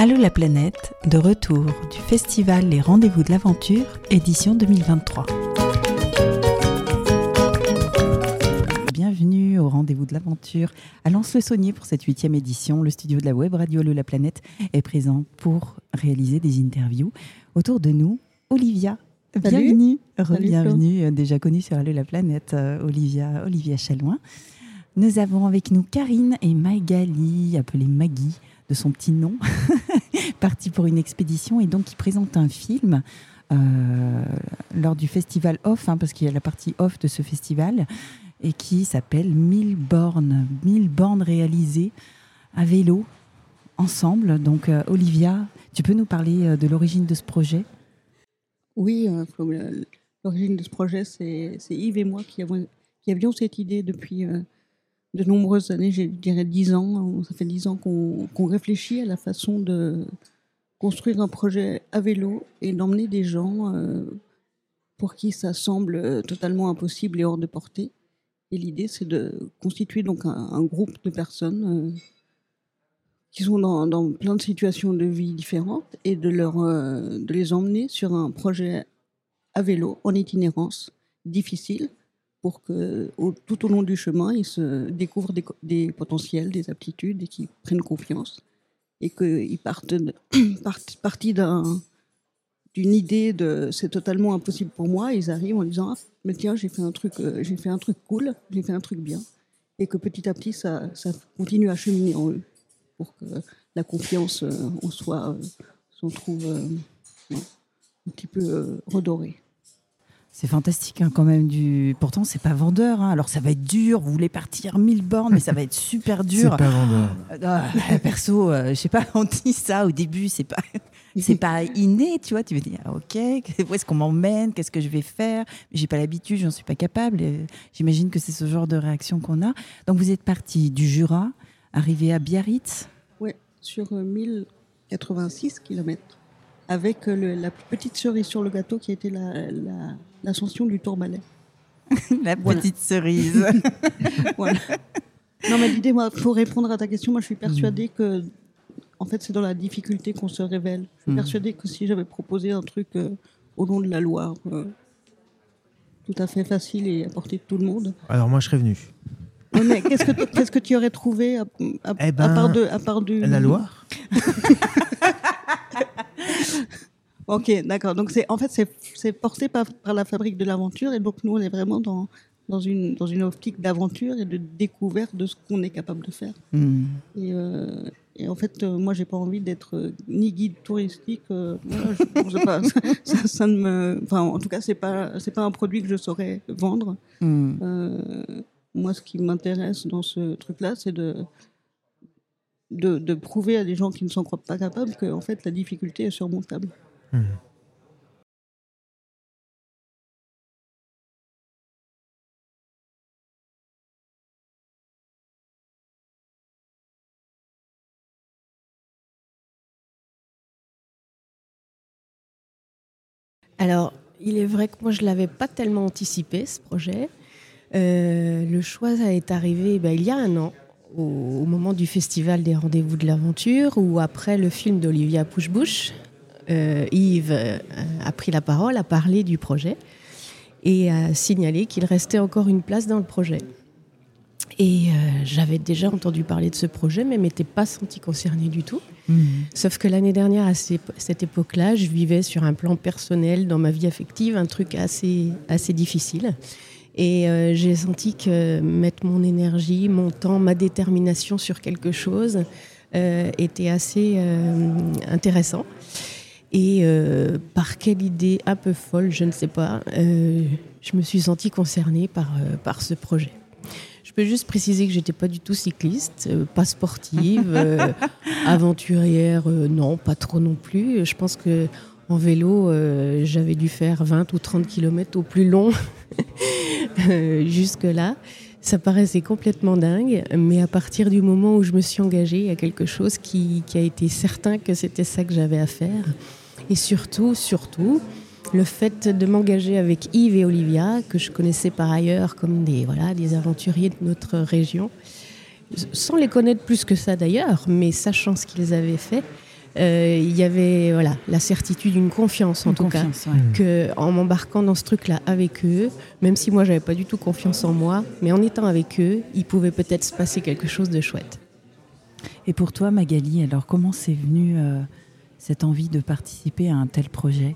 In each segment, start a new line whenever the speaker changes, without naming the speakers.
Allô la planète, de retour du festival Les Rendez-vous de l'Aventure, édition 2023. Bienvenue au Rendez-vous de l'Aventure à Lens-le-Saunier pour cette huitième édition. Le studio de la web radio Allô la planète est présent pour réaliser des interviews. Autour de nous, Olivia. Bienvenue, bienvenue, déjà connue sur Allô la planète, euh, Olivia, Olivia Chalouin. Nous avons avec nous Karine et Magali, appelée Maggie de son petit nom, parti pour une expédition et donc qui présente un film euh, lors du festival off, hein, parce qu'il y a la partie off de ce festival, et qui s'appelle 1000 bornes, 1000 bornes réalisées à vélo, ensemble. Donc euh, Olivia, tu peux nous parler euh, de l'origine de ce projet?
Oui, l'origine de ce projet, c'est Yves et moi qui avons, qui avions cette idée depuis de nombreuses années, je dirais dix ans, ça fait dix ans qu'on réfléchit à la façon de construire un projet à vélo et d'emmener des gens euh, pour qui ça semble totalement impossible et hors de portée. Et l'idée, c'est de constituer donc un, groupe de personnes euh, qui sont dans, plein de situations de vie différentes et euh, de les emmener sur un projet à vélo en itinérance difficile pour que tout au long du chemin, ils se découvrent des, potentiels, des aptitudes et qu'ils prennent confiance et qu'ils partent, d'une idée de c'est totalement impossible pour moi, ils arrivent en disant ah, mais tiens j'ai fait un truc euh, j'ai fait un truc cool, j'ai fait un truc bien et que petit à petit ça, ça continue à cheminer en eux pour que la confiance euh, en soi euh, s'en trouve un petit peu redorée.
C'est fantastique hein, quand même. Du... Pourtant, c'est pas vendeur. Hein. Alors, ça va être dur. Vous voulez partir 1000 bornes, mais ça va être super dur.
c'est pas vendeur.
Ah, perso, euh, je sais pas, on dit ça au début, c'est pas, c'est pas inné, tu vois. Tu veux dire, ah, ok, où est-ce qu'on m'emmène Qu'est-ce que je vais faire? J'ai pas l'habitude, j'en suis pas capable. J'imagine que c'est ce genre de réaction qu'on a. Donc, vous êtes parti du Jura, arrivé à Biarritz.
Oui, sur 1086 euh, km avec euh, la petite cerise sur le gâteau qui a été l'ascension la, du Tourmalet.
la petite cerise.
voilà. Non, mais l'idée, moi, pour répondre à ta question, moi, je suis persuadée mm. que, en fait, c'est dans la difficulté qu'on se révèle. Je suis mm. persuadée que si j'avais proposé un truc euh, au long de la Loire, euh, tout à fait facile et à portée de tout le monde.
Alors, moi, je serais venu.
mais qu'est-ce que, qu'est-ce que tu aurais trouvé à,
eh ben,
part de, à part du...
La Loire
Ok, d'accord. Donc c'est en fait c'est porté par, par, la fabrique de l'aventure et donc nous on est vraiment dans dans une dans une optique d'aventure et de découverte de ce qu'on est capable de faire. Hmm. Et, euh, et, en fait euh, moi j'ai pas envie d'être euh, ni guide touristique. Euh, je, pas, ça, ça, ne me, enfin en tout cas c'est pas c'est pas un produit que je saurais vendre. Hmm. moi ce qui m'intéresse dans ce truc là c'est de de, de, prouver à des gens qui ne s'en croient pas capables que en fait la difficulté est surmontable. Hmm.
Alors, il est vrai que moi, je ne l'avais pas tellement anticipé, ce projet. Euh, le choix est arrivé ben, il y a un an, au, moment du festival des rendez-vous de l'aventure, ou après le film d'Olivia Pushbush, euh, Yves euh, a pris la parole, a parlé du projet et a signalé qu'il restait encore une place dans le projet. Et euh, j'avais déjà entendu parler de ce projet, mais ne m'étais pas senti concernée du tout. Mmh. Sauf que l'année dernière, à cette époque-là, je vivais sur un plan personnel, dans ma vie affective, un truc assez, assez difficile. Et j'ai senti que mettre mon énergie, mon temps, ma détermination sur quelque chose était assez intéressant. Et euh, par quelle idée un peu folle, je ne sais pas, euh, je me suis sentie concernée par, euh, par ce projet. Je peux juste préciser que j'étais pas du tout cycliste, pas sportive, aventurière, non, pas trop non plus. Je pense que en vélo, j'avais dû faire 20 ou 30 km au plus long jusque-là. Ça paraissait complètement dingue, mais à partir du moment où je me suis engagée, a quelque chose qui, qui a été certain que c'était ça que j'avais à faire. Et surtout, surtout, le fait de m'engager avec Yves et Olivia, que je connaissais par ailleurs comme des, voilà, des aventuriers de notre région, sans les connaître plus que ça d'ailleurs, mais sachant ce qu'ils avaient fait, euh, il y avait voilà, la certitude, une confiance en tout cas, que en m'embarquant dans ce truc-là avec eux, même si moi j'avais pas du tout confiance en moi, mais en étant avec eux, il pouvait peut-être se passer quelque chose de chouette.
Et pour toi, Magali, alors comment c'est venu euh, cette envie de participer à un tel projet?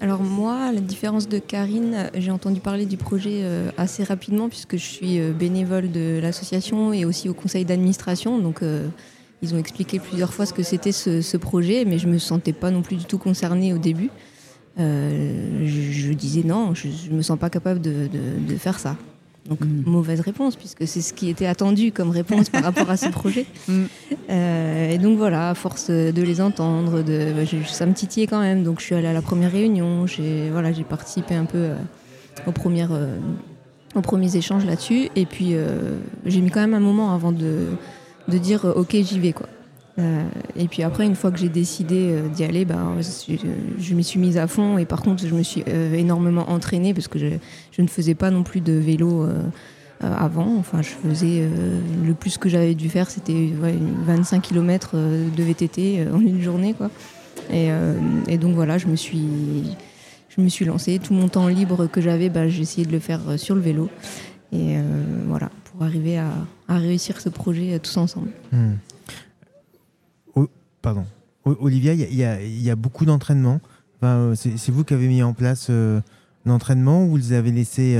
Alors moi, à la différence de Karine, j'ai entendu parler du projet euh, assez rapidement puisque je suis bénévole de l'association et aussi au conseil d'administration. Donc ils ont expliqué plusieurs fois ce que c'était ce, projet, mais je ne me sentais pas non plus du tout concernée au début. Euh, je, disais non, je ne me sens pas capable de, faire ça. Donc mm. mauvaise réponse, puisque c'est ce qui était attendu comme réponse par rapport à ce projet. Mm. Euh, et donc voilà, à force de les entendre, de, bah, ça me titillait quand même. Donc je suis allée à la première réunion, j'ai voilà, participé un peu euh, aux, premières, aux premiers échanges là-dessus. Et puis j'ai mis quand même un moment avant de de dire euh, ok j'y vais quoi. Euh, et puis après, une fois que j'ai décidé euh, d'y aller, bah, je, m'y suis mise à fond. Et par contre, je me suis énormément entraînée parce que je, ne faisais pas non plus de vélo avant. Enfin, je faisais le plus que j'avais dû faire, c'était 25 km de VTT en une journée, quoi. Et, donc voilà, je me suis, je me suis lancée. Tout mon temps libre que j'avais, bah, j'ai essayé de le faire sur le vélo. Et voilà arriver à, réussir ce projet euh, tous ensemble. Hmm.
pardon. Olivia, il y, a beaucoup d'entraînement. Euh, c'est vous qui avez mis en place euh, l'entraînement ou vous les avez laissés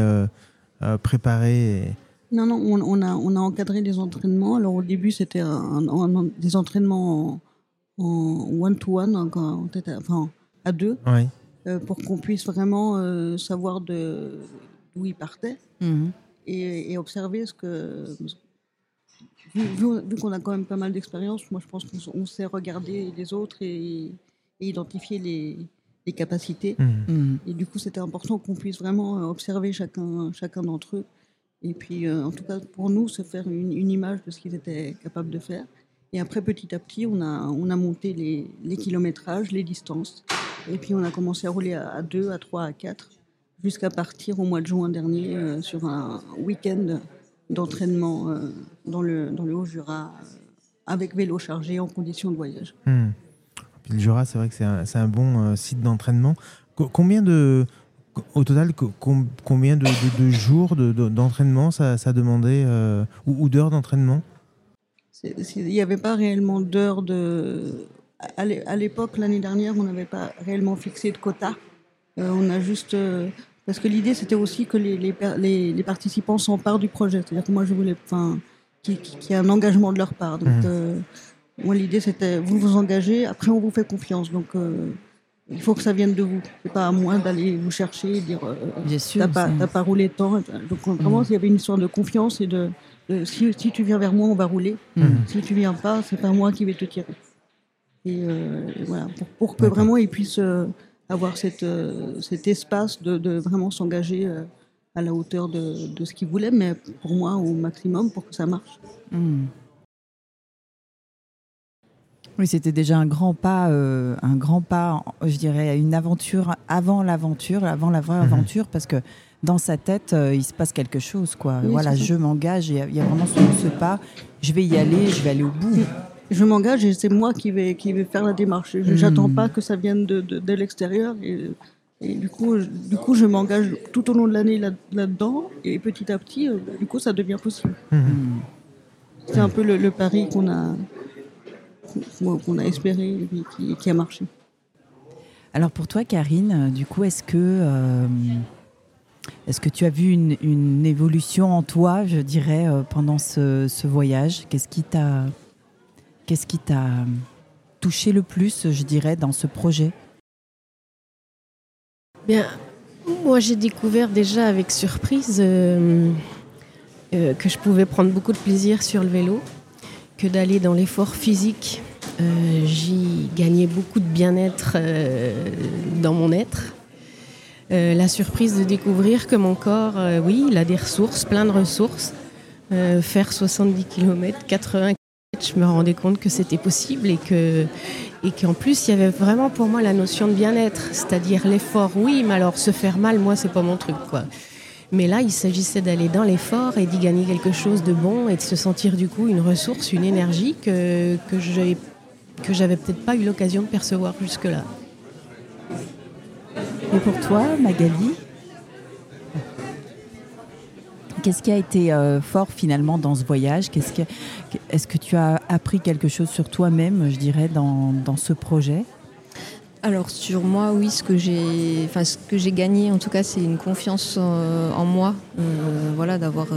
préparer
Non, non, on, a, on a encadré des entraînements. Alors au début, c'était des entraînements en one-to-one, enfin, à deux, pour qu'on puisse vraiment savoir d'où ils partaient. Mhm et, observer ce que. Vu, qu'on a quand même pas mal d'expérience, moi je pense qu'on sait regarder les autres et, identifier les, les capacités. Mmh. Mmh. Et du coup, c'était important qu'on puisse vraiment euh, observer chacun, chacun d'entre eux. Et puis, euh, en tout cas, pour nous, se faire une, une image de ce qu'ils étaient capables de faire. Et après, petit à petit, on a, on a monté les, les kilométrages, les distances. Et puis, on a commencé à rouler à 2, à 3, à 4 jusqu'à partir au mois de juin dernier euh, sur un week-end d'entraînement euh, dans, le, dans le Haut-Jura euh, avec vélo chargé en condition de voyage.
Hmm. le Jura, c'est vrai que c'est un, un, bon site d'entraînement. combien de, au total, combien de, de, jours d'entraînement ça, ça demandait ou, d'heures d'entraînement?
Il n'y avait pas réellement d'heures de. À l'époque, l'année dernière, on n'avait pas réellement fixé de quota. on a juste parce que l'idée, c'était aussi que les, les, les, participants s'emparent du projet. C'est-à-dire que moi, je voulais qu'il y ait un engagement de leur part. Donc, mmh. euh, moi, l'idée, c'était vous vous engagez, après, on vous fait confiance. Donc, euh, il faut que ça vienne de vous. C'est pas à moi d'aller vous chercher et dire euh, t'as pas, pas, roulé tant. Donc, vraiment, mmh. il y avait une histoire de confiance et de, si, si, tu viens vers moi, on va rouler. Mmh. Si tu viens pas, c'est pas moi qui vais te tirer. Et, voilà, pour, pour que vraiment ils puissent avoir cette, euh, cet espace de, de vraiment s'engager euh, à la hauteur de, de ce qu'ils voulaient, mais pour moi au maximum pour que ça marche. Hmm.
Oui, c'était déjà un grand pas, euh, un grand pas, je dirais, à une aventure avant l'aventure, avant la vraie mhm. aventure, parce que dans sa tête, il se passe quelque chose, quoi. voilà, je m'engage, il y, a vraiment ce, ce, pas, je vais y aller, je vais aller au bout
je m'engage et c'est moi qui vais, qui vais faire la démarche. Je n'attends hmm. pas que ça vienne de, de, l'extérieur. Et, et, du coup, je, du coup, je m'engage tout au long de l'année là-dedans. et petit à petit, euh, du coup, ça devient possible. Hmm. C'est un peu le, pari qu'on a, qu'on a espéré et qui, qui, a marché.
Alors pour toi, Karine, euh, du coup, est-ce que, euh, est-ce que tu as vu une, une, évolution en toi, je dirais, pendant ce, ce voyage? Qu'est-ce qui t'a Qu'est-ce qui t'a touché le plus, je dirais, dans ce projet?
Bien, moi j'ai découvert déjà avec surprise euh, euh, que je pouvais prendre beaucoup de plaisir sur le vélo, que d'aller dans l'effort physique, euh, j'y gagnais beaucoup de bien-être dans mon être. la surprise de découvrir que mon corps, oui, il a des ressources, plein de ressources. faire 70 km, 80 je me rendais compte que c'était possible et que et qu'en plus il y avait vraiment pour moi la notion de bien-être, c'est-à-dire l'effort, oui, mais alors se faire mal, moi c'est pas mon truc quoi. Mais là, il s'agissait d'aller dans l'effort et d'y gagner quelque chose de bon et de se sentir du coup une ressource, une énergie que que que j'avais peut-être pas eu l'occasion de percevoir jusque-là.
Et pour toi, Magali? Qu'est-ce qui a été euh, fort finalement dans ce voyage? Est-ce que, tu as appris quelque chose sur toi-même, je dirais, dans, ce projet?
Alors sur moi, oui, ce que j'ai, enfin ce que j'ai gagné, en tout cas, c'est une confiance euh, en moi, euh, voilà, d'avoir,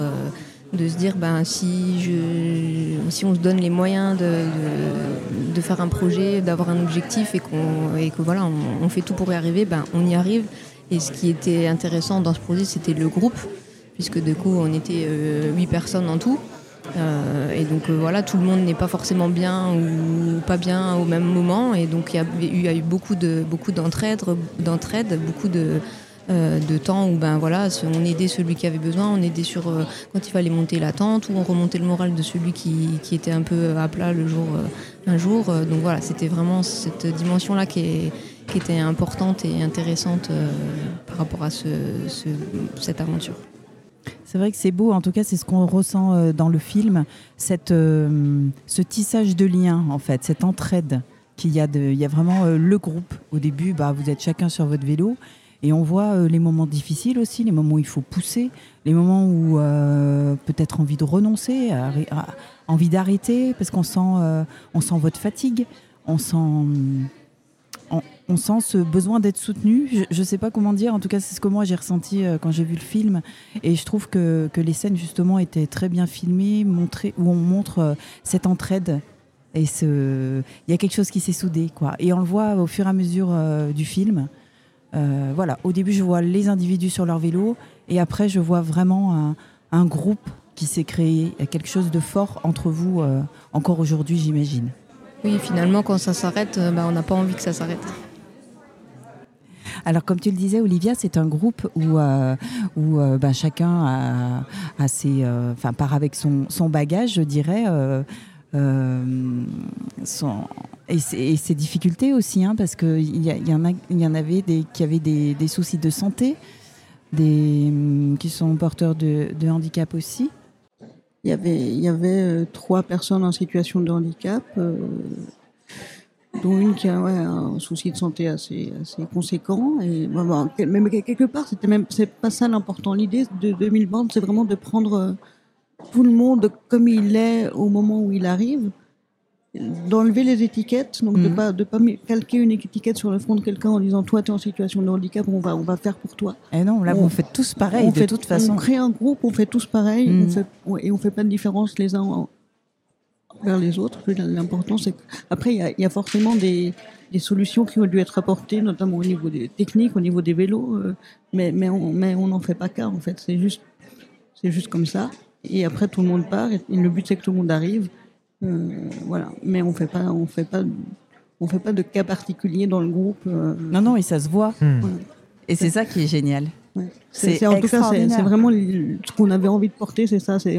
de se dire, ben si je, si on se donne les moyens de, faire un projet, d'avoir un objectif et qu'on, et que voilà, on, fait tout pour y arriver, ben on y arrive. Et ce qui était intéressant dans ce projet, c'était le groupe puisque du coup on était euh, huit personnes en tout. Euh, et donc euh, voilà, tout le monde n'est pas forcément bien ou pas bien au même moment. Et donc il y a eu, beaucoup de beaucoup d'entraide, beaucoup de de temps où ben voilà, on aidait celui qui avait besoin, on aidait sur quand il fallait monter la tente ou on remontait le moral de celui qui, qui était un peu à plat le jour un jour. donc voilà, c'était vraiment cette dimension là qui, qui était importante et intéressante par rapport à ce, cette aventure.
C'est vrai que c'est beau, en tout cas c'est ce qu'on ressent euh, dans le film, cette, euh, ce tissage de liens en fait, cette entraide qu'il y a. Il y a vraiment euh, le groupe. Au début, bah, vous êtes chacun sur votre vélo et on voit les moments difficiles aussi, les moments où il faut pousser, les moments où peut-être envie de renoncer, envie d'arrêter parce qu'on sent, on sent votre fatigue, on sent on, sent ce besoin d'être soutenu. Je ne sais pas comment dire, en tout cas c'est ce que moi j'ai ressenti euh, quand j'ai vu le film. Et je trouve que, les scènes justement étaient très bien filmées, montrées, où on montre euh, cette entraide. Et ce... il y a quelque chose qui s'est soudé. Quoi. Et on le voit au fur et à mesure euh, du film. voilà, au début je vois les individus sur leur vélo et après je vois vraiment un, groupe qui s'est créé, quelque chose de fort entre vous encore aujourd'hui j'imagine.
Oui, finalement, quand ça s'arrête, euh, bah, on n'a pas envie que ça s'arrête.
Alors, comme tu le disais, Olivia, c'est un groupe où, euh, où euh, bah, chacun a, ses, part avec son, bagage, je dirais, son, et, ses, difficultés aussi, hein, parce qu'il y, y, en y en avait des, qui avaient des, soucis de santé, des, qui sont porteurs de handicap aussi
il y avait, il y avait euh, trois personnes en situation de handicap, euh, dont une qui a un souci de santé assez, assez conséquent. Et même quelque part, c'était même c'est pas ça l'important. L'idée de 2020, c'est vraiment de prendre euh, tout le monde comme il est au moment où il arrive d'enlever les étiquettes, donc de mhm. pas de pas calquer une étiquette sur le front de quelqu'un en disant toi tu es en situation de handicap, on va on va faire pour toi.
Et eh non, là vous faites tous pareil de toute façon.
On crée un groupe, on fait tous pareil, on mhm. fait, et on fait pas de différence les uns vers les autres. L'important c'est après il y a, forcément des, des solutions qui ont dû être apportées, notamment au niveau des techniques, au niveau des vélos, euh, mais mais on mais on n'en fait pas cas en fait. C'est juste c'est juste comme ça. Et après tout le monde part et le but c'est que tout le monde arrive. Euh, voilà. Mais on fait pas, on fait pas, on fait pas de cas particulier dans le groupe. Euh.
Non, non, et ça se voit. Hmm. Et c'est ça qui est génial.
C'est en tout cas, c'est vraiment ce qu'on avait envie de porter, c'est ça. C'est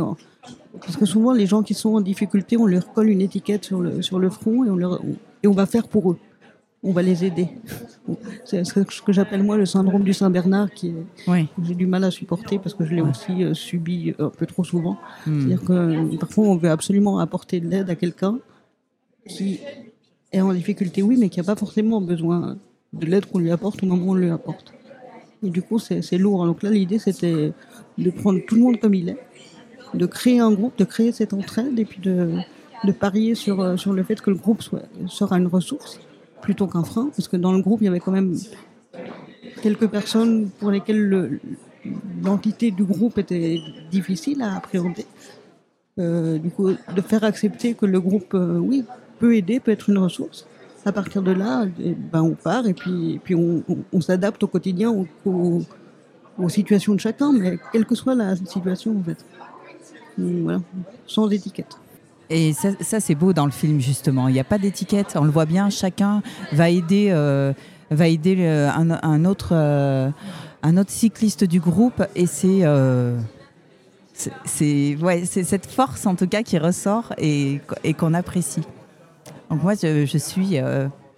parce que souvent les gens qui sont en difficulté, on leur colle une étiquette sur le sur le front et on leur et on va faire pour eux on va les aider. C'est ce que j'appelle moi le syndrome du Saint-Bernard, qui est, j'ai du mal à supporter parce que je l'ai aussi euh, subi euh, un peu trop souvent. Hmm. C'est-à-dire que euh, parfois on veut absolument apporter de l'aide à quelqu'un qui est en difficulté, oui, mais qui n'a pas forcément besoin de l'aide qu'on lui apporte au moment où on lui apporte. Et du coup, c'est lourd. Donc là, l'idée, c'était de prendre tout le monde comme il est, de créer un groupe, de créer cette entraide et puis de, de parier sur, sur le fait que le groupe soit, sera une ressource plutôt qu'un frein, parce que dans le groupe, il y avait quand même quelques personnes pour lesquelles l'entité du groupe était difficile à appréhender. Euh, du coup, de faire accepter que le groupe, euh, oui, peut aider, peut être une ressource. À partir de là, eh ben, on part et puis, puis on, s'adapte au quotidien aux, situations de chacun, mais quelle que soit la situation, en fait. voilà, sans étiquette.
Et ça, c'est beau dans le film, justement. Il n'y a pas d'étiquette, on le voit bien, chacun va aider, euh, va aider euh, un, autre, euh, un autre cycliste du groupe. Et c'est c'est ouais, cette force, en tout cas, qui ressort et, qu'on apprécie. Donc moi, je, suis...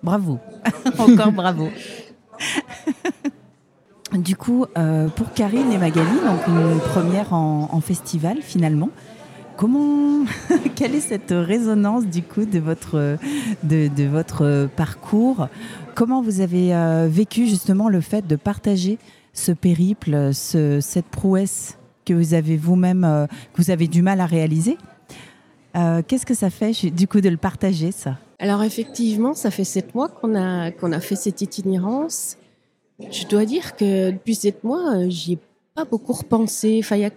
bravo. Encore bravo. du coup, pour Karine et Magali, donc une première en festival, finalement. Comment, quelle est cette résonance du coup de votre, de, votre parcours? Comment vous avez euh, vécu justement le fait de partager ce périple, ce, cette prouesse que vous avez vous-même, euh, que vous avez du mal à réaliser? Euh, Qu'est-ce que ça fait du coup de le partager ça?
Alors effectivement, ça fait sept mois qu'on a a fait cette itinérance. Je dois dire que depuis sept mois, j'y ai pas beaucoup repensé. A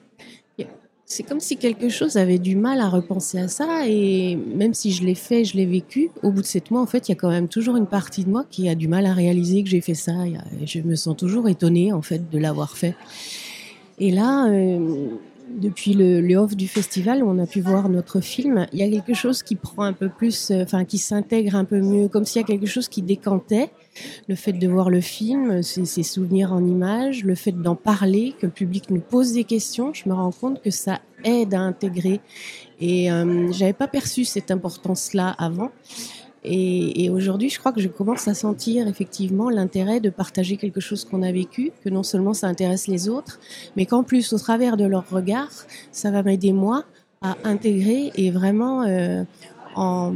c'est comme si quelque chose avait du mal à repenser à ça et même si je l'ai fait, je l'ai vécu, au bout de sept mois, en fait, il y a quand même toujours une partie de moi qui a du mal à réaliser que j'ai fait ça. Je me sens toujours étonnée, en fait, de l'avoir fait. Et là, euh, depuis le, le, off du festival où on a pu voir notre film, il y a quelque chose qui prend un peu plus, euh, enfin, qui s'intègre un peu mieux, comme s'il y a quelque chose qui décantait le fait de voir le film, ses souvenirs en images, le fait d'en parler, que le public nous pose des questions, je me rends compte que ça aide à intégrer. Et euh, j'avais pas perçu cette importance-là avant. Et, et aujourd'hui, je crois que je commence à sentir effectivement l'intérêt de partager quelque chose qu'on a vécu, que non seulement ça intéresse les autres, mais qu'en plus, au travers de leur regard, ça va m'aider moi à intégrer et vraiment euh, en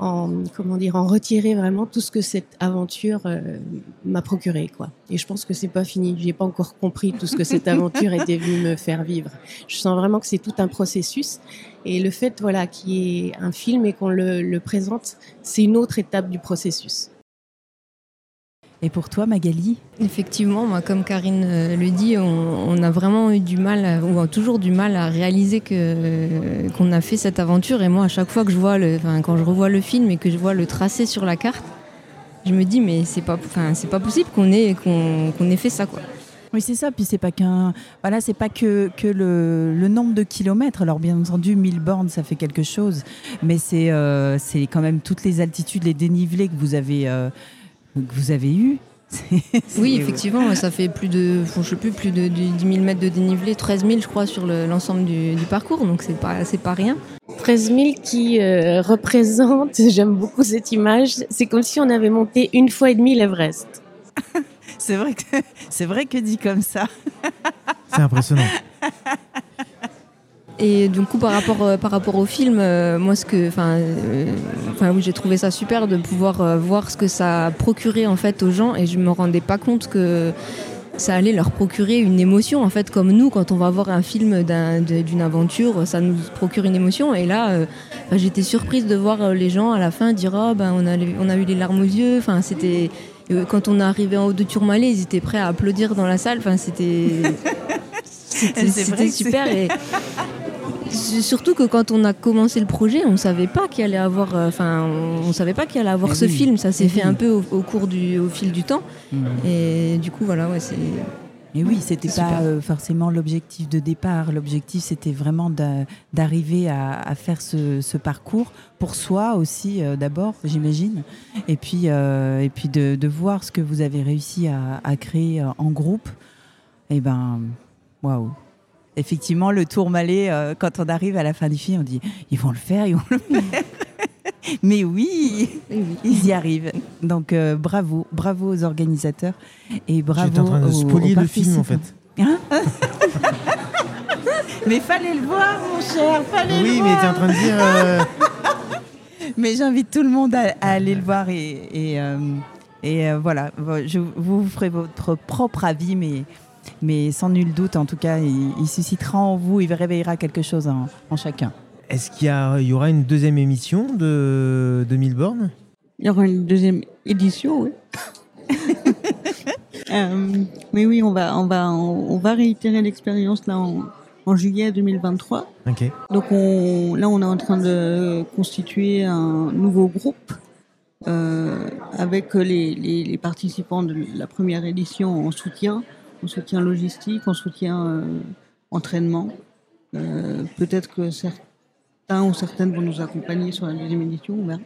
en comment dire en retirer vraiment tout ce que cette aventure euh, m'a procuré quoi. Et je pense que c'est pas fini. J'ai pas encore compris tout ce que cette aventure était venue me faire vivre. Je sens vraiment que c'est tout un processus. Et le fait voilà qu'il y ait un film et qu'on le, le présente, c'est une autre étape du processus.
Et pour toi, Magali
Effectivement, moi, comme Karine euh, le dit, on, on, a vraiment eu du mal, ou toujours du mal à réaliser que qu'on a fait cette aventure. Et moi, à chaque fois que je vois le, enfin, quand je revois le film et que je vois le tracé sur la carte, je me dis mais c'est pas, enfin, c'est pas possible qu'on ait qu'on qu ait fait ça, quoi.
Oui, c'est ça. Puis c'est pas qu'un, voilà, c'est pas que, que le, le, nombre de kilomètres. Alors bien entendu, 1000 bornes, ça fait quelque chose, mais c'est euh, c'est quand même toutes les altitudes, les dénivelés que vous avez. Euh, que vous avez eu.
oui, effectivement, ça fait plus de, je sais plus, plus de, de 10 000 mètres de dénivelé, 13 000 je crois sur l'ensemble le, du, du, parcours, donc c'est pas, c'est pas rien.
13 000 qui euh, représente, j'aime beaucoup cette image, c'est comme si on avait monté une fois et demie l'Everest.
c'est vrai que c'est vrai que dit comme ça.
c'est impressionnant.
Et du coup, par rapport, euh, par rapport au film, euh, moi, ce que, enfin, euh, oui, j'ai trouvé ça super de pouvoir voir ce que ça a procuré en fait aux gens, et je me rendais pas compte que ça allait leur procurer une émotion en fait, comme nous, quand on va voir un film d'une un, aventure, ça nous procure une émotion. Et là, euh, j'étais surprise de voir les gens à la fin dire, oh, ben, on a, on a eu les larmes aux yeux. Enfin, c'était quand on est arrivé en haut de Tourmalet, ils étaient prêts à applaudir dans la salle. Enfin, c'était c'était super. Et, surtout que quand on a commencé le projet, on savait pas qu'il allait avoir, enfin, euh, on savait pas qu'il allait avoir Mais ce oui. film. Ça s'est fait oui. un peu au, au, cours du, au fil du temps. Mmh. Et du coup, voilà, ouais, c'est.
Et oui, c'était pas euh, forcément l'objectif de départ. L'objectif, c'était vraiment d'arriver à, à, faire ce, ce, parcours pour soi aussi, euh, d'abord, j'imagine. Et puis, euh, et puis de, de, voir ce que vous avez réussi à, à créer en groupe. Et eh ben, waouh! Effectivement, le tourmalet, euh, quand on arrive à la fin du film, on dit ils vont le faire, ils vont le faire. Mais oui, oui, ils y arrivent. Donc euh, bravo, bravo aux organisateurs et bravo
J'étais en train de
aux,
spolier
aux
le film en fait.
Hein mais fallait le voir, mon cher, fallait
oui,
le
mais
voir.
tu es en train de dire. Euh...
mais j'invite tout le monde à, à, aller le voir et, et, euh, et voilà, je, vous ferez votre propre avis, mais mais sans nul doute, en tout cas, il, il suscitera en vous, il réveillera quelque chose en, en chacun.
Est-ce qu'il y, y, aura une deuxième émission de, de Milborn?
Il y aura une deuxième édition, oui. euh, mais oui, on va, on va, on, va réitérer l'expérience là en, en, juillet 2023.
Okay.
Donc on, là, on est en train de constituer un nouveau groupe euh, avec les, les, les, participants de la première édition en soutien en soutien logistique, en soutien euh, entraînement. Euh, Peut-être que certains ou certaines vont nous accompagner sur la deuxième édition, on verra.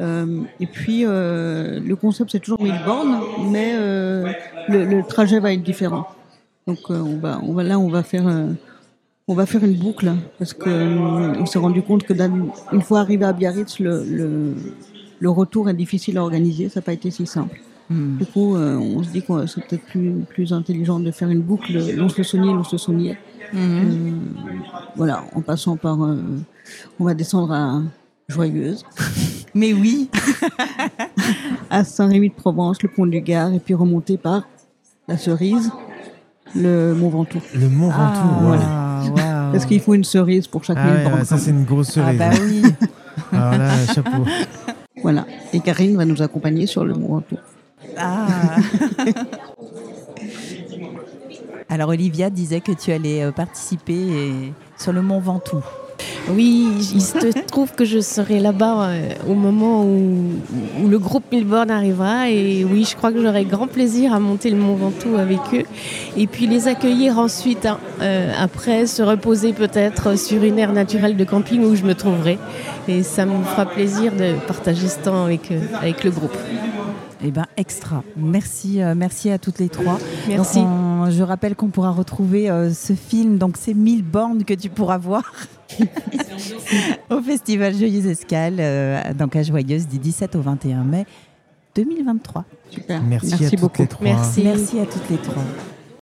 Euh, et puis euh, le concept c'est toujours 1000 bornes, mais le, trajet va être différent. Donc on va, on là on va faire on une boucle parce que on s'est rendu compte que une fois arrivé à Biarritz, le retour est difficile à organiser, ça n'a pas été si simple. Mmh. Du coup, euh, on se dit que c'est peut-être plus, plus intelligent de faire une boucle Lons-le-Saunier, Lons-le-Saunier. Euh, voilà, en passant par. euh, on va descendre à Joyeuse,
Mais oui.
à Saint-Rémy-de-Provence, le pont du Gard, et puis remonter par la Cerise, le Mont Ventoux.
Le Mont Ventoux,
Ah,
voilà.
waouh.
Parce qu'il faut une cerise pour chaque
Ah
mille
ouais, ça c'est une grosse
Ah
cerise.
bah
hein.
oui.
Alors là, chapeau.
Voilà. Et Karine va nous accompagner sur le Mont Ventoux.
Ah. Alors Olivia disait que tu allais euh, participer et- sur le Mont Ventoux.
Oui, il se trouve que je serai là-bas euh, au moment où, le groupe Milborn arrivera. Et oui, je crois que j'aurai grand plaisir à monter le Mont Ventoux avec eux. Et puis les accueillir ensuite, hein, euh, après, se reposer peut-être sur une aire naturelle de camping où je me trouverai. Et ça me fera plaisir de partager ce temps avec, euh, avec le groupe.
Eh ben extra. Merci, euh, merci à toutes les trois.
Merci.
Donc, on- je rappelle qu'on pourra retrouver euh, ce film, donc ces 1000 bornes que tu pourras voir au Festival Joyeuse Escale, euh, donc à Joyeuse du 17 au 21 mai 2023.
Super.
Merci, à toutes
beaucoup.
les trois.
Merci.
Merci à toutes les trois.